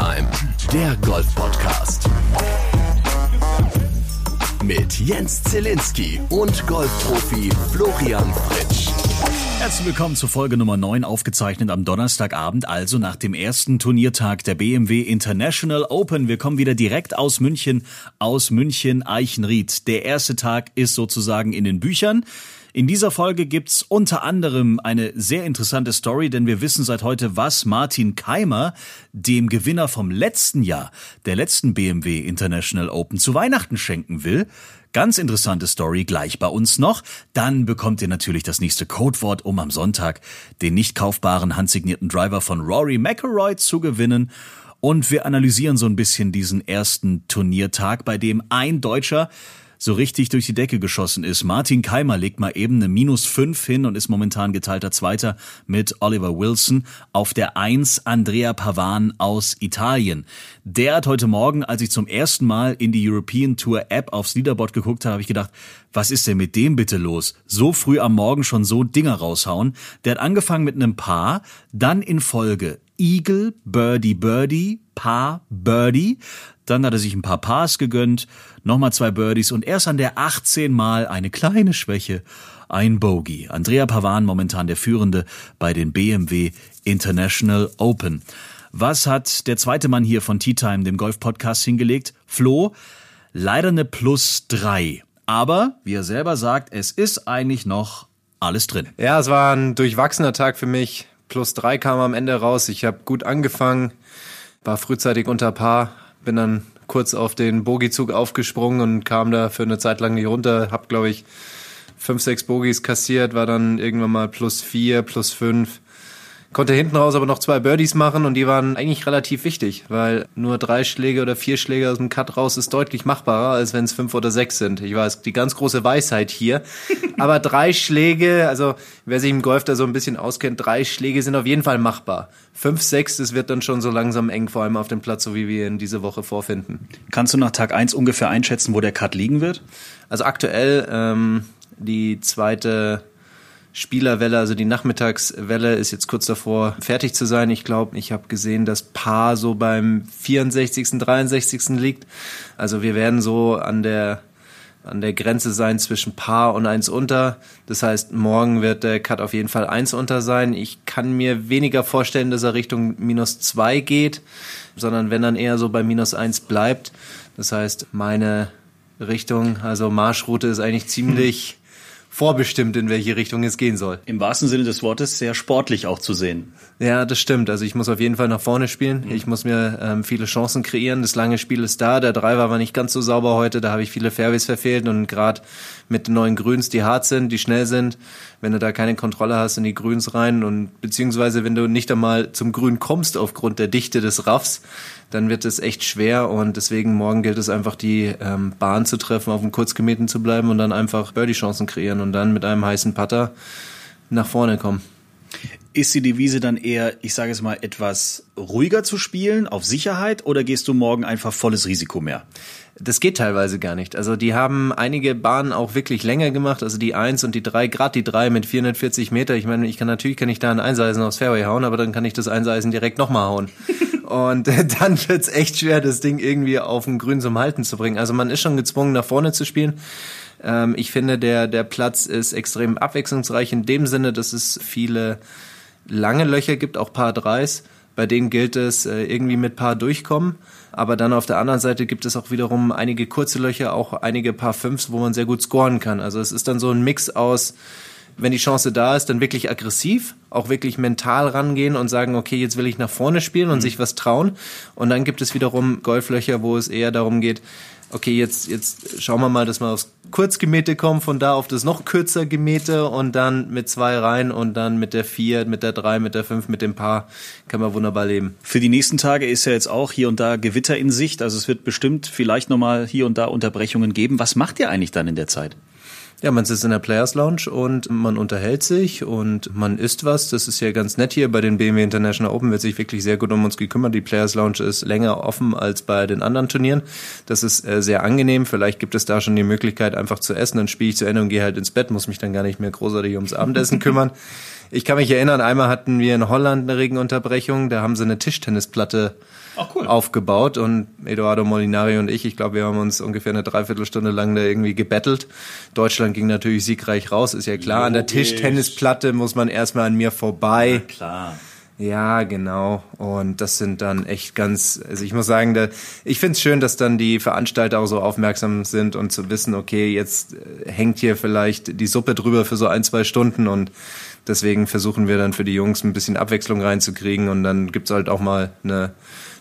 Time, der Golf-Podcast. Mit Jens Zielinski und Golfprofi Florian Fritsch. Herzlich willkommen zur Folge Nummer 9, aufgezeichnet am Donnerstagabend, also nach dem ersten Turniertag der BMW International Open. Wir kommen wieder direkt aus München, aus München Eichenried. Der erste Tag ist sozusagen in den Büchern. In dieser Folge gibt's unter anderem eine sehr interessante Story, denn wir wissen seit heute, was Martin Keimer, dem Gewinner vom letzten Jahr, der letzten BMW International Open, zu Weihnachten schenken will. Ganz interessante Story gleich bei uns noch. Dann bekommt ihr natürlich das nächste Codewort, um am Sonntag den nicht kaufbaren handsignierten Driver von Rory McIlroy zu gewinnen. Und wir analysieren so ein bisschen diesen ersten Turniertag, bei dem ein Deutscher so richtig durch die Decke geschossen ist. Martin Keimer legt mal eben eine Minus 5 hin und ist momentan geteilter Zweiter mit Oliver Wilson. Auf der 1 Andrea Pavan aus Italien. Der hat heute Morgen, als ich zum ersten Mal in die European Tour App aufs Leaderboard geguckt habe, habe ich gedacht, was ist denn mit dem bitte los? So früh am Morgen schon so Dinger raushauen. Der hat angefangen mit einem Paar, dann in Folge Eagle, Birdie, Birdie, Paar, Birdie. Dann hat er sich ein paar Pars gegönnt, nochmal zwei Birdies und erst an der 18 Mal eine kleine Schwäche, ein Bogey. Andrea Pavan momentan der Führende bei den BMW International Open. Was hat der zweite Mann hier von Tea Time, dem Golf-Podcast, hingelegt? Flo, leider eine Plus drei. Aber, wie er selber sagt, es ist eigentlich noch alles drin. Ja, es war ein durchwachsener Tag für mich. Plus drei kam am Ende raus. Ich habe gut angefangen, war frühzeitig unter Paar, bin dann kurz auf den Bogiezug aufgesprungen und kam da für eine Zeit lang nicht runter. Hab, glaube ich, fünf, sechs Bogies kassiert, war dann irgendwann mal plus vier, plus fünf. Konnte hinten raus aber noch zwei Birdies machen und die waren eigentlich relativ wichtig, weil nur drei Schläge oder vier Schläge aus dem Cut raus ist deutlich machbarer, als wenn es fünf oder sechs sind. Ich weiß, die ganz große Weisheit hier. aber drei Schläge, also wer sich im Golf da so ein bisschen auskennt, drei Schläge sind auf jeden Fall machbar. Fünf, sechs, das wird dann schon so langsam eng, vor allem auf dem Platz, so wie wir ihn diese Woche vorfinden. Kannst du nach Tag eins ungefähr einschätzen, wo der Cut liegen wird? Also aktuell ähm, die zweite Spielerwelle, also die Nachmittagswelle ist jetzt kurz davor fertig zu sein. Ich glaube, ich habe gesehen, dass Paar so beim 64., 63. liegt. Also wir werden so an der an der Grenze sein zwischen Paar und eins unter. Das heißt, morgen wird der Cut auf jeden Fall eins unter sein. Ich kann mir weniger vorstellen, dass er Richtung minus zwei geht, sondern wenn dann eher so bei minus eins bleibt. Das heißt, meine Richtung, also Marschroute ist eigentlich ziemlich vorbestimmt, in welche Richtung es gehen soll. Im wahrsten Sinne des Wortes sehr sportlich auch zu sehen. Ja, das stimmt. Also ich muss auf jeden Fall nach vorne spielen. Ich muss mir ähm, viele Chancen kreieren. Das lange Spiel ist da. Der Driver war nicht ganz so sauber heute. Da habe ich viele Fairways verfehlt und gerade mit den neuen Grüns, die hart sind, die schnell sind, wenn du da keine Kontrolle hast in die Grüns rein und beziehungsweise wenn du nicht einmal zum Grün kommst aufgrund der Dichte des Raffs, dann wird es echt schwer und deswegen morgen gilt es einfach die ähm, Bahn zu treffen, auf dem Kurzgemähten zu bleiben und dann einfach Birdie-Chancen kreieren und dann mit einem heißen Putter nach vorne kommen. Ist die Devise dann eher, ich sage es mal, etwas ruhiger zu spielen, auf Sicherheit, oder gehst du morgen einfach volles Risiko mehr? Das geht teilweise gar nicht. Also die haben einige Bahnen auch wirklich länger gemacht, also die 1 und die 3, gerade die 3 mit 440 Meter. Ich meine, ich kann natürlich kann ich da ein Einseisen aufs Fairway hauen, aber dann kann ich das Einseisen direkt nochmal hauen. und dann wird's echt schwer, das Ding irgendwie auf den Grün zum Halten zu bringen. Also man ist schon gezwungen, nach vorne zu spielen. Ähm, ich finde, der, der Platz ist extrem abwechslungsreich in dem Sinne, dass es viele lange Löcher gibt, auch Paar Dreis. Bei denen gilt es äh, irgendwie mit Paar durchkommen. Aber dann auf der anderen Seite gibt es auch wiederum einige kurze Löcher, auch einige Paar Fünfs, wo man sehr gut scoren kann. Also es ist dann so ein Mix aus, wenn die Chance da ist, dann wirklich aggressiv, auch wirklich mental rangehen und sagen, okay, jetzt will ich nach vorne spielen und mhm. sich was trauen. Und dann gibt es wiederum Golflöcher, wo es eher darum geht, okay, jetzt, jetzt schauen wir mal, dass wir aufs Kurzgemähte kommen, von da auf das noch kürzer Gemähte und dann mit zwei rein und dann mit der vier, mit der drei, mit der fünf, mit dem Paar kann man wunderbar leben. Für die nächsten Tage ist ja jetzt auch hier und da Gewitter in Sicht, also es wird bestimmt vielleicht nochmal hier und da Unterbrechungen geben. Was macht ihr eigentlich dann in der Zeit? Ja, man sitzt in der Players Lounge und man unterhält sich und man isst was. Das ist ja ganz nett hier. Bei den BMW International Open wird sich wirklich sehr gut um uns gekümmert. Die Players Lounge ist länger offen als bei den anderen Turnieren. Das ist äh, sehr angenehm. Vielleicht gibt es da schon die Möglichkeit, einfach zu essen. Dann spiele ich zu Ende und gehe halt ins Bett, muss mich dann gar nicht mehr großartig ums Abendessen kümmern. Ich kann mich erinnern, einmal hatten wir in Holland eine Regenunterbrechung. Da haben sie eine Tischtennisplatte cool. aufgebaut und Eduardo Molinari und ich, ich glaube, wir haben uns ungefähr eine Dreiviertelstunde lang da irgendwie gebettelt. Deutschland ging natürlich siegreich raus, ist ja klar. Logisch. An der Tischtennisplatte muss man erstmal an mir vorbei. Na klar. Ja, genau. Und das sind dann echt ganz, also ich muss sagen, da, ich find's schön, dass dann die Veranstalter auch so aufmerksam sind und zu wissen, okay, jetzt äh, hängt hier vielleicht die Suppe drüber für so ein, zwei Stunden und deswegen versuchen wir dann für die Jungs ein bisschen Abwechslung reinzukriegen und dann gibt's halt auch mal eine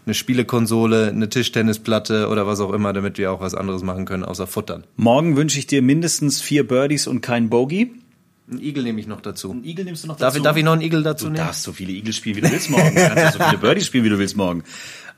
eine Spielekonsole, eine Tischtennisplatte oder was auch immer, damit wir auch was anderes machen können, außer futtern. Morgen wünsche ich dir mindestens vier Birdies und kein Bogey. Ein Igel nehme ich noch dazu. Ein Igel nimmst du noch dazu? Darf ich, darf ich noch einen Igel dazu du nehmen? Du darfst so viele Igel spielen, wie du willst morgen. Du kannst so viele Birdies spielen, wie du willst morgen.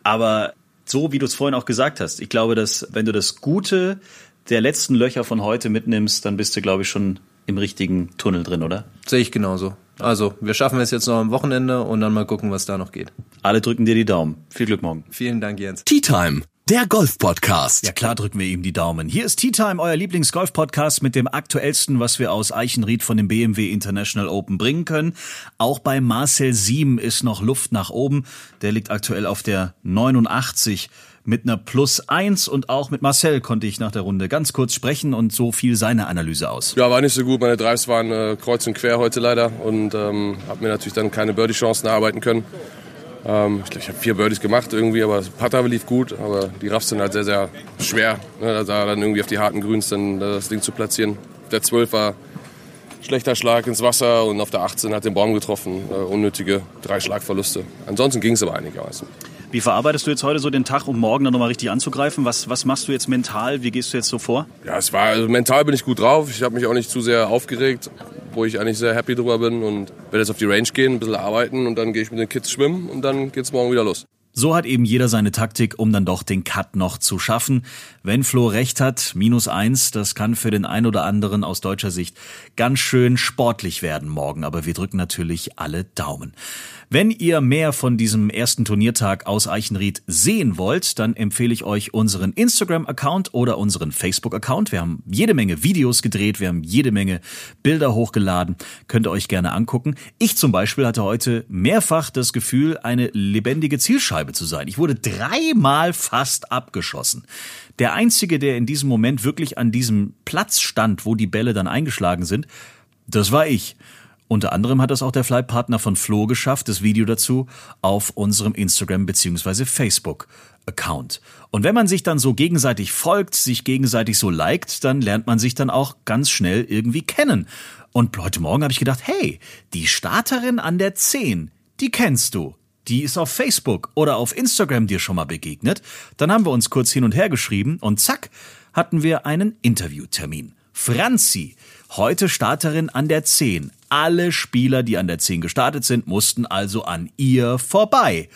Aber so, wie du es vorhin auch gesagt hast, ich glaube, dass wenn du das Gute der letzten Löcher von heute mitnimmst, dann bist du, glaube ich, schon im richtigen Tunnel drin, oder? Sehe ich genauso. Also, wir schaffen es jetzt noch am Wochenende und dann mal gucken, was da noch geht. Alle drücken dir die Daumen. Viel Glück morgen. Vielen Dank, Jens. Tea Time. Der Golf-Podcast. Ja klar drücken wir ihm die Daumen. Hier ist Tea Time, euer Lieblings-Golf-Podcast mit dem aktuellsten, was wir aus Eichenried von dem BMW International Open bringen können. Auch bei Marcel Siem ist noch Luft nach oben. Der liegt aktuell auf der 89 mit einer Plus 1 und auch mit Marcel konnte ich nach der Runde ganz kurz sprechen und so fiel seine Analyse aus. Ja, war nicht so gut. Meine Drives waren äh, kreuz und quer heute leider und ähm, habe mir natürlich dann keine Birdie-Chancen erarbeiten können. Ähm, ich glaube, ich habe vier Birdies gemacht irgendwie, aber das Putter lief gut, aber die Raffs sind halt sehr, sehr schwer. Ne, da dann irgendwie auf die harten Grüns dann das Ding zu platzieren. Der 12 war schlechter Schlag ins Wasser und auf der 18 hat den Baum getroffen. Äh, unnötige drei Schlagverluste. Ansonsten ging es aber einigermaßen. Wie verarbeitest du jetzt heute so den Tag, um morgen dann nochmal richtig anzugreifen? Was, was machst du jetzt mental? Wie gehst du jetzt so vor? Ja, es war, also mental bin ich gut drauf. Ich habe mich auch nicht zu sehr aufgeregt, wo ich eigentlich sehr happy drüber bin und werde jetzt auf die Range gehen, ein bisschen arbeiten und dann gehe ich mit den Kids schwimmen und dann geht's morgen wieder los. So hat eben jeder seine Taktik, um dann doch den Cut noch zu schaffen. Wenn Flo recht hat, minus eins, das kann für den ein oder anderen aus deutscher Sicht ganz schön sportlich werden morgen, aber wir drücken natürlich alle Daumen. Wenn ihr mehr von diesem ersten Turniertag aus Eichenried sehen wollt, dann empfehle ich euch unseren Instagram-Account oder unseren Facebook-Account. Wir haben jede Menge Videos gedreht, wir haben jede Menge Bilder hochgeladen, könnt ihr euch gerne angucken. Ich zum Beispiel hatte heute mehrfach das Gefühl, eine lebendige Zielscheibe zu sein. Ich wurde dreimal fast abgeschossen. Der einzige, der in diesem Moment wirklich an diesem Platz stand, wo die Bälle dann eingeschlagen sind, das war ich. Unter anderem hat das auch der Flightpartner von Flo geschafft, das Video dazu auf unserem Instagram bzw. Facebook Account. Und wenn man sich dann so gegenseitig folgt, sich gegenseitig so liked, dann lernt man sich dann auch ganz schnell irgendwie kennen. Und heute Morgen habe ich gedacht, hey, die Starterin an der 10, die kennst du. Die ist auf Facebook oder auf Instagram dir schon mal begegnet. Dann haben wir uns kurz hin und her geschrieben und zack, hatten wir einen Interviewtermin. Franzi, heute Starterin an der 10. Alle Spieler, die an der 10 gestartet sind, mussten also an ihr vorbei.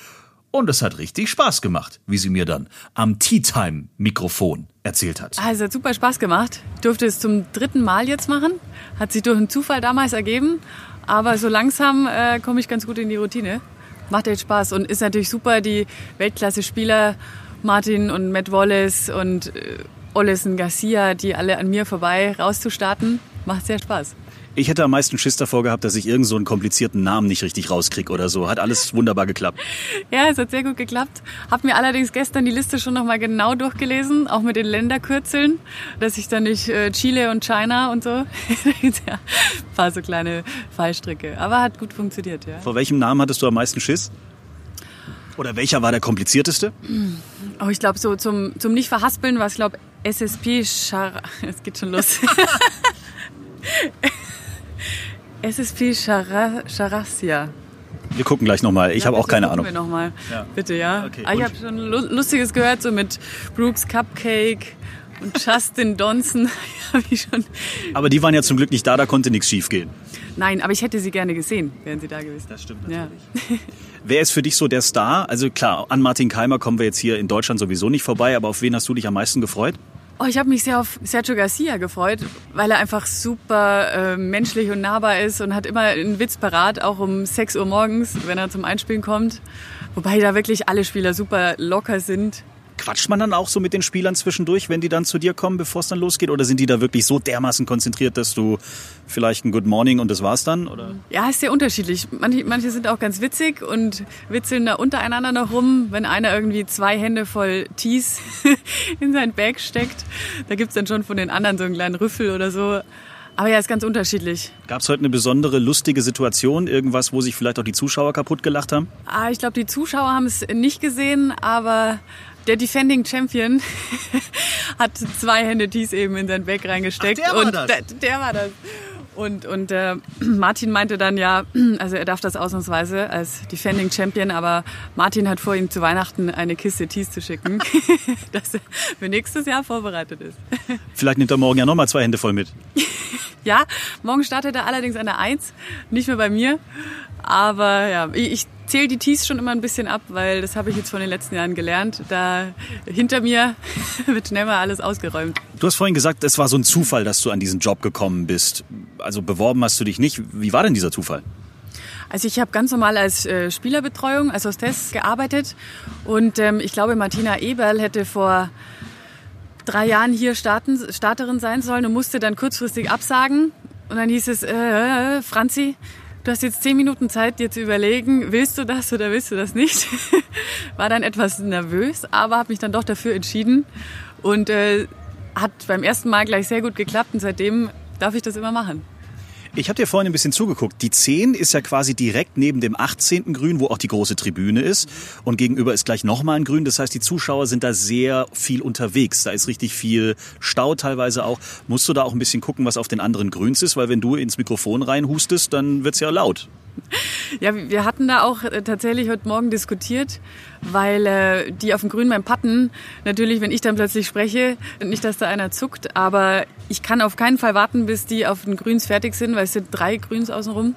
Und es hat richtig Spaß gemacht, wie sie mir dann am Tea Time Mikrofon erzählt hat. Also hat super Spaß gemacht. Durfte es zum dritten Mal jetzt machen. Hat sich durch einen Zufall damals ergeben. Aber so langsam äh, komme ich ganz gut in die Routine. Macht echt Spaß und ist natürlich super, die Weltklasse-Spieler Martin und Matt Wallace und äh, Olesen Garcia, die alle an mir vorbei rauszustarten. Macht sehr Spaß. Ich hätte am meisten Schiss davor gehabt, dass ich irgend so einen komplizierten Namen nicht richtig rauskriege oder so. Hat alles wunderbar geklappt. Ja, es hat sehr gut geklappt. Hab mir allerdings gestern die Liste schon nochmal genau durchgelesen, auch mit den Länderkürzeln, dass ich dann nicht äh, Chile und China und so. ja, ein paar so kleine Fallstricke. Aber hat gut funktioniert, ja. Vor welchem Namen hattest du am meisten Schiss? Oder welcher war der komplizierteste? Oh, ich glaube, so zum, zum Nicht-Verhaspeln war es, glaube SSP Char... Es geht schon los. SSP Charassia. Wir gucken gleich nochmal. Ich ja, habe auch keine Ahnung. Wir noch mal. Ja. Bitte, ja. Okay, ah, ich habe schon Lustiges gehört, so mit Brooks Cupcake und Justin Donson. aber die waren ja zum Glück nicht da, da konnte nichts schief gehen. Nein, aber ich hätte sie gerne gesehen, wären sie da gewesen. Das stimmt natürlich. Ja. Wer ist für dich so der Star? Also klar, an Martin Keimer kommen wir jetzt hier in Deutschland sowieso nicht vorbei, aber auf wen hast du dich am meisten gefreut? Oh, ich habe mich sehr auf Sergio Garcia gefreut, weil er einfach super äh, menschlich und nahbar ist und hat immer einen Witz parat, auch um 6 Uhr morgens, wenn er zum Einspielen kommt. Wobei da wirklich alle Spieler super locker sind. Quatscht man dann auch so mit den Spielern zwischendurch, wenn die dann zu dir kommen, bevor es dann losgeht? Oder sind die da wirklich so dermaßen konzentriert, dass du vielleicht ein Good Morning und das war's dann? Oder? Ja, ist sehr unterschiedlich. Manche, manche sind auch ganz witzig und witzeln da untereinander noch rum, wenn einer irgendwie zwei Hände voll Tees in sein Bag steckt. Da gibt's dann schon von den anderen so einen kleinen Rüffel oder so. Aber ja, ist ganz unterschiedlich. Gab es heute eine besondere lustige Situation? Irgendwas, wo sich vielleicht auch die Zuschauer kaputt gelacht haben? Ah, ich glaube, die Zuschauer haben es nicht gesehen, aber der Defending Champion hat zwei Hände Tees eben in sein Bag reingesteckt. Ach, der war und das. Der, der war das. Und, und äh, Martin meinte dann ja, also er darf das ausnahmsweise als Defending Champion, aber Martin hat vor, ihm zu Weihnachten eine Kiste Tees zu schicken, dass er für nächstes Jahr vorbereitet ist. Vielleicht nimmt er morgen ja nochmal zwei Hände voll mit. Ja, morgen startet er allerdings an der Eins, nicht mehr bei mir. Aber ja, ich, ich zähle die Tees schon immer ein bisschen ab, weil das habe ich jetzt von den letzten Jahren gelernt. Da hinter mir wird schnell mal alles ausgeräumt. Du hast vorhin gesagt, es war so ein Zufall, dass du an diesen Job gekommen bist. Also beworben hast du dich nicht. Wie war denn dieser Zufall? Also ich habe ganz normal als äh, Spielerbetreuung, als Hostess gearbeitet und ähm, ich glaube, Martina Eberl hätte vor drei Jahren hier starten, Starterin sein sollen und musste dann kurzfristig absagen. Und dann hieß es, äh, Franzi, du hast jetzt zehn Minuten Zeit, dir zu überlegen, willst du das oder willst du das nicht? War dann etwas nervös, aber habe mich dann doch dafür entschieden und äh, hat beim ersten Mal gleich sehr gut geklappt und seitdem darf ich das immer machen. Ich habe dir vorhin ein bisschen zugeguckt. Die 10 ist ja quasi direkt neben dem 18. Grün, wo auch die große Tribüne ist. Und gegenüber ist gleich nochmal ein Grün. Das heißt, die Zuschauer sind da sehr viel unterwegs. Da ist richtig viel Stau teilweise auch. Musst du da auch ein bisschen gucken, was auf den anderen Grüns ist? Weil wenn du ins Mikrofon reinhustest, dann wird's ja laut. Ja, wir hatten da auch äh, tatsächlich heute Morgen diskutiert, weil äh, die auf dem Grün beim Patten, natürlich, wenn ich dann plötzlich spreche, nicht, dass da einer zuckt, aber ich kann auf keinen Fall warten, bis die auf den Grüns fertig sind, weil es sind drei Grüns außenrum.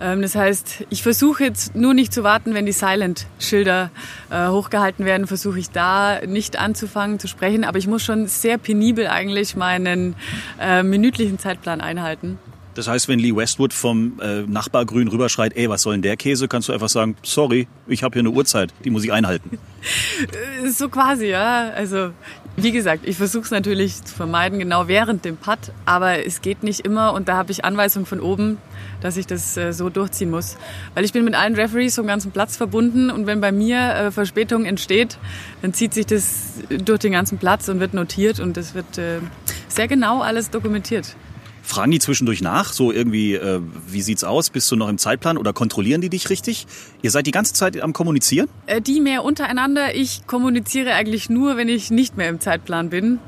Ähm, das heißt, ich versuche jetzt nur nicht zu warten, wenn die Silent-Schilder äh, hochgehalten werden, versuche ich da nicht anzufangen zu sprechen, aber ich muss schon sehr penibel eigentlich meinen äh, minütlichen Zeitplan einhalten. Das heißt, wenn Lee Westwood vom äh, Nachbargrün rüberschreit, ey, was soll denn der Käse, kannst du einfach sagen, sorry, ich habe hier eine Uhrzeit, die muss ich einhalten. So quasi, ja. Also wie gesagt, ich versuche es natürlich zu vermeiden, genau während dem Putt, aber es geht nicht immer und da habe ich Anweisungen von oben, dass ich das äh, so durchziehen muss. Weil ich bin mit allen Referees vom ganzen Platz verbunden und wenn bei mir äh, Verspätung entsteht, dann zieht sich das durch den ganzen Platz und wird notiert und es wird äh, sehr genau alles dokumentiert. Fragen die zwischendurch nach, so irgendwie, äh, wie sieht's aus, bist du noch im Zeitplan oder kontrollieren die dich richtig? Ihr seid die ganze Zeit am Kommunizieren? Äh, die mehr untereinander. Ich kommuniziere eigentlich nur, wenn ich nicht mehr im Zeitplan bin.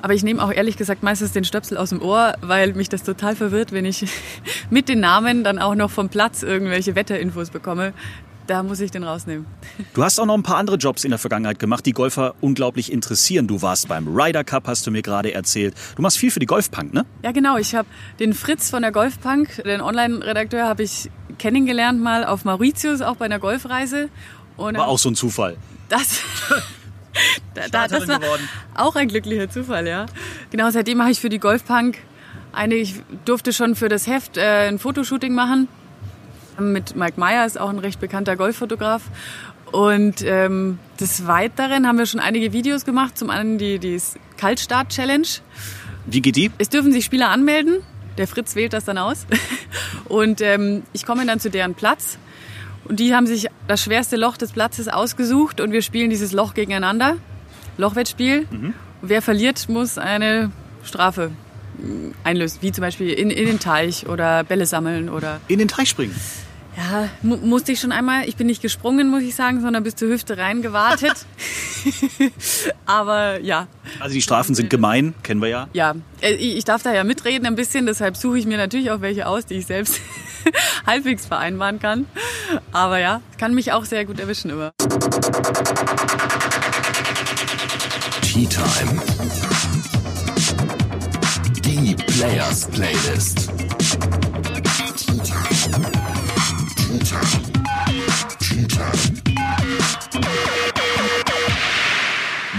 Aber ich nehme auch ehrlich gesagt meistens den Stöpsel aus dem Ohr, weil mich das total verwirrt, wenn ich mit den Namen dann auch noch vom Platz irgendwelche Wetterinfos bekomme. Da muss ich den rausnehmen. Du hast auch noch ein paar andere Jobs in der Vergangenheit gemacht, die Golfer unglaublich interessieren. Du warst beim Ryder Cup, hast du mir gerade erzählt. Du machst viel für die Golfpunk, ne? Ja, genau. Ich habe den Fritz von der Golfpunk, den Online-Redakteur, habe ich kennengelernt mal auf Mauritius, auch bei einer Golfreise. Und War auch so ein Zufall. Das, da, da, das war geworden. auch ein glücklicher Zufall, ja. Genau, seitdem mache ich für die Golfpunk eine, ich durfte schon für das Heft äh, ein Fotoshooting machen. Mit Mike Meyer ist auch ein recht bekannter Golffotograf. Und ähm, des Weiteren haben wir schon einige Videos gemacht. Zum einen die, die Kaltstart-Challenge. Wie geht die? Es dürfen sich Spieler anmelden. Der Fritz wählt das dann aus. Und ähm, ich komme dann zu deren Platz. Und die haben sich das schwerste Loch des Platzes ausgesucht und wir spielen dieses Loch gegeneinander. Lochwettspiel. Und wer verliert, muss eine Strafe einlösen. Wie zum Beispiel in, in den Teich oder Bälle sammeln oder In den Teich springen. ja, mu musste ich schon einmal. Ich bin nicht gesprungen, muss ich sagen, sondern bis zur Hüfte rein gewartet. Aber ja, Also die Strafen sind gemein, kennen wir ja. ja, äh, ich ich darf da ja mitreden ein bisschen, deshalb suche ich mir natürlich auch welche aus, die ich selbst halbwegs vereinbaren kann. Aber ja, kann mich auch sehr gut erwischen immer. Tea Time. Players Playlist.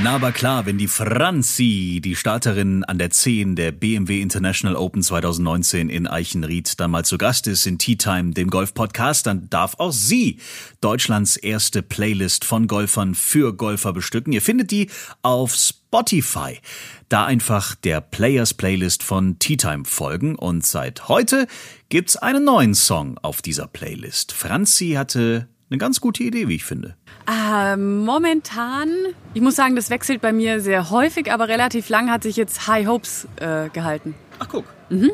Na, aber klar, wenn die Franzi, die Starterin an der 10 der BMW International Open 2019 in Eichenried, dann mal zu Gast ist in Tea Time, dem Golf-Podcast, dann darf auch sie Deutschlands erste Playlist von Golfern für Golfer bestücken. Ihr findet die auf Spotify. Da einfach der Players Playlist von Tea Time folgen und seit heute gibt's einen neuen Song auf dieser Playlist. Franzi hatte eine ganz gute Idee, wie ich finde. Äh, momentan, ich muss sagen, das wechselt bei mir sehr häufig, aber relativ lang hat sich jetzt High Hopes äh, gehalten. Ach guck.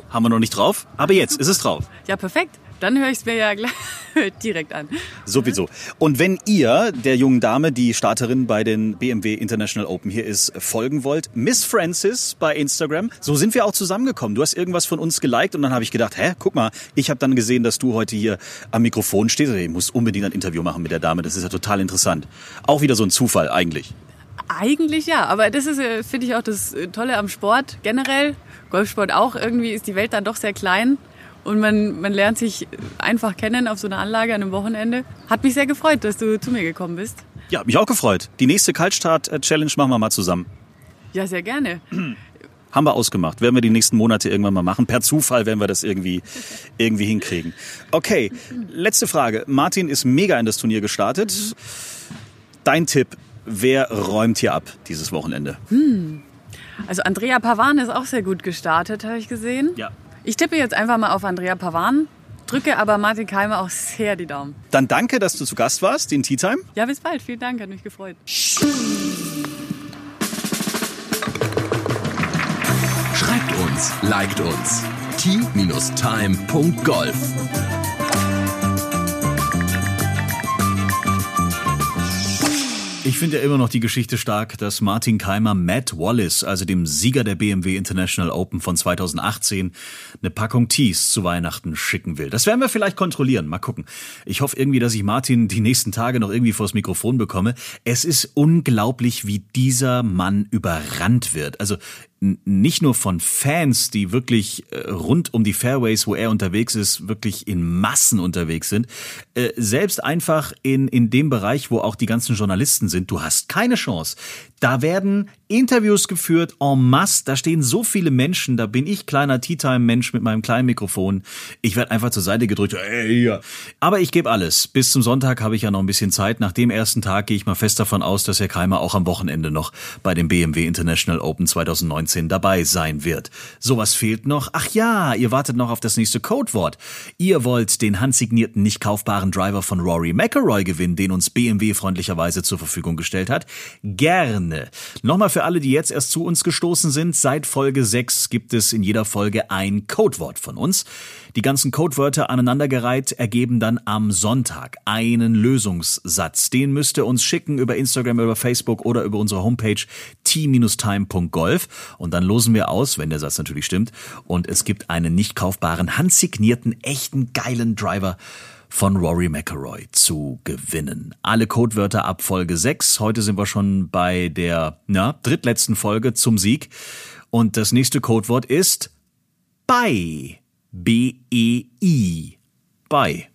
Haben wir noch nicht drauf, aber jetzt ist es drauf. Ja, perfekt. Dann höre ich es mir ja gleich direkt an. Sowieso. Und wenn ihr der jungen Dame, die Starterin bei den BMW International Open hier ist, folgen wollt, Miss Francis bei Instagram, so sind wir auch zusammengekommen. Du hast irgendwas von uns geliked und dann habe ich gedacht, hä, guck mal, ich habe dann gesehen, dass du heute hier am Mikrofon stehst. Ich muss unbedingt ein Interview machen mit der Dame, das ist ja total interessant. Auch wieder so ein Zufall eigentlich. Eigentlich ja, aber das ist, äh, finde ich, auch das äh, Tolle am Sport generell. Golfsport auch. Irgendwie ist die Welt dann doch sehr klein und man, man lernt sich einfach kennen auf so einer Anlage an einem Wochenende. Hat mich sehr gefreut, dass du zu mir gekommen bist. Ja, mich auch gefreut. Die nächste Kaltstart-Challenge machen wir mal zusammen. Ja, sehr gerne. Haben wir ausgemacht. Werden wir die nächsten Monate irgendwann mal machen. Per Zufall werden wir das irgendwie, irgendwie hinkriegen. Okay, letzte Frage. Martin ist mega in das Turnier gestartet. Dein Tipp, wer räumt hier ab dieses Wochenende? Also Andrea Pavan ist auch sehr gut gestartet, habe ich gesehen. Ja. Ich tippe jetzt einfach mal auf Andrea Pavan, drücke aber Martin Keimer auch sehr die Daumen. Dann danke, dass du zu Gast warst in Tea Time. Ja, bis bald. Vielen Dank, hat mich gefreut. Schreibt uns, liked uns. t-time.golf Ich finde ja immer noch die Geschichte stark, dass Martin Keimer Matt Wallace, also dem Sieger der BMW International Open von 2018, eine Packung Tees zu Weihnachten schicken will. Das werden wir vielleicht kontrollieren. Mal gucken. Ich hoffe irgendwie, dass ich Martin die nächsten Tage noch irgendwie vors Mikrofon bekomme. Es ist unglaublich, wie dieser Mann überrannt wird. Also nicht nur von Fans, die wirklich äh, rund um die Fairways, wo er unterwegs ist, wirklich in Massen unterwegs sind, äh, selbst einfach in, in dem Bereich, wo auch die ganzen Journalisten sind, du hast keine Chance. Da werden Interviews geführt en masse, da stehen so viele Menschen, da bin ich kleiner Tea-Time-Mensch mit meinem kleinen Mikrofon. Ich werde einfach zur Seite gedrückt. Ey, ja. Aber ich gebe alles. Bis zum Sonntag habe ich ja noch ein bisschen Zeit. Nach dem ersten Tag gehe ich mal fest davon aus, dass Herr Keimer auch am Wochenende noch bei dem BMW International Open 2019 dabei sein wird. Sowas fehlt noch. Ach ja, ihr wartet noch auf das nächste Codewort. Ihr wollt den handsignierten, nicht kaufbaren Driver von Rory McIlroy gewinnen, den uns BMW freundlicherweise zur Verfügung gestellt hat. Gerne. Nochmal für alle, die jetzt erst zu uns gestoßen sind, seit Folge 6 gibt es in jeder Folge ein Codewort von uns. Die ganzen Codewörter aneinandergereiht ergeben dann am Sonntag einen Lösungssatz. Den müsst ihr uns schicken über Instagram, über Facebook oder über unsere Homepage t-time.golf und dann losen wir aus, wenn der Satz natürlich stimmt und es gibt einen nicht kaufbaren, handsignierten, echten geilen Driver von Rory McIlroy zu gewinnen. Alle Codewörter ab Folge 6. Heute sind wir schon bei der na, drittletzten Folge zum Sieg. Und das nächste Codewort ist bei. B-E-I. Bei.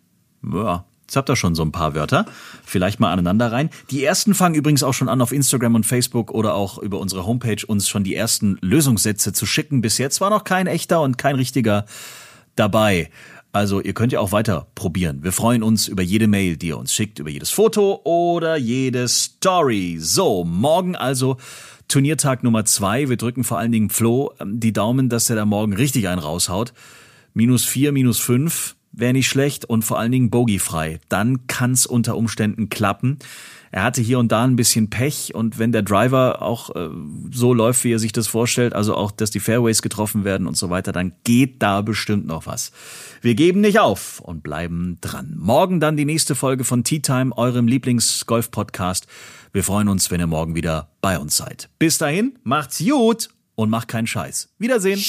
Ja, jetzt habt ihr schon so ein paar Wörter. Vielleicht mal aneinander rein. Die ersten fangen übrigens auch schon an, auf Instagram und Facebook oder auch über unsere Homepage uns schon die ersten Lösungssätze zu schicken. Bis jetzt war noch kein echter und kein richtiger dabei. Also ihr könnt ja auch weiter probieren. Wir freuen uns über jede Mail, die ihr uns schickt, über jedes Foto oder jede Story. So, morgen also Turniertag Nummer zwei. Wir drücken vor allen Dingen Flo ähm, die Daumen, dass er da morgen richtig einen raushaut. Minus vier, minus fünf wäre nicht schlecht und vor allen Dingen bogiefrei. Dann kann's unter Umständen klappen. Er hatte hier und da ein bisschen Pech und wenn der Driver auch äh, so läuft, wie er sich das vorstellt, also auch, dass die Fairways getroffen werden und so weiter, dann geht da bestimmt noch was. Wir geben nicht auf und bleiben dran. Morgen dann die nächste Folge von Tea Time, eurem Lieblings-Golf-Podcast. Wir freuen uns, wenn ihr morgen wieder bei uns seid. Bis dahin, macht's gut und macht keinen Scheiß. Wiedersehen.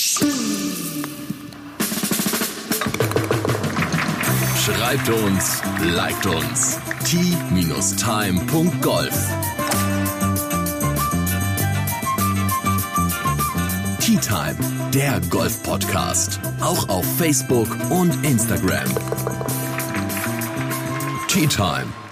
Schreibt uns, liked uns. t-time.golf Tea Time, der Golf-Podcast. Auch auf Facebook und Instagram. Tea Time.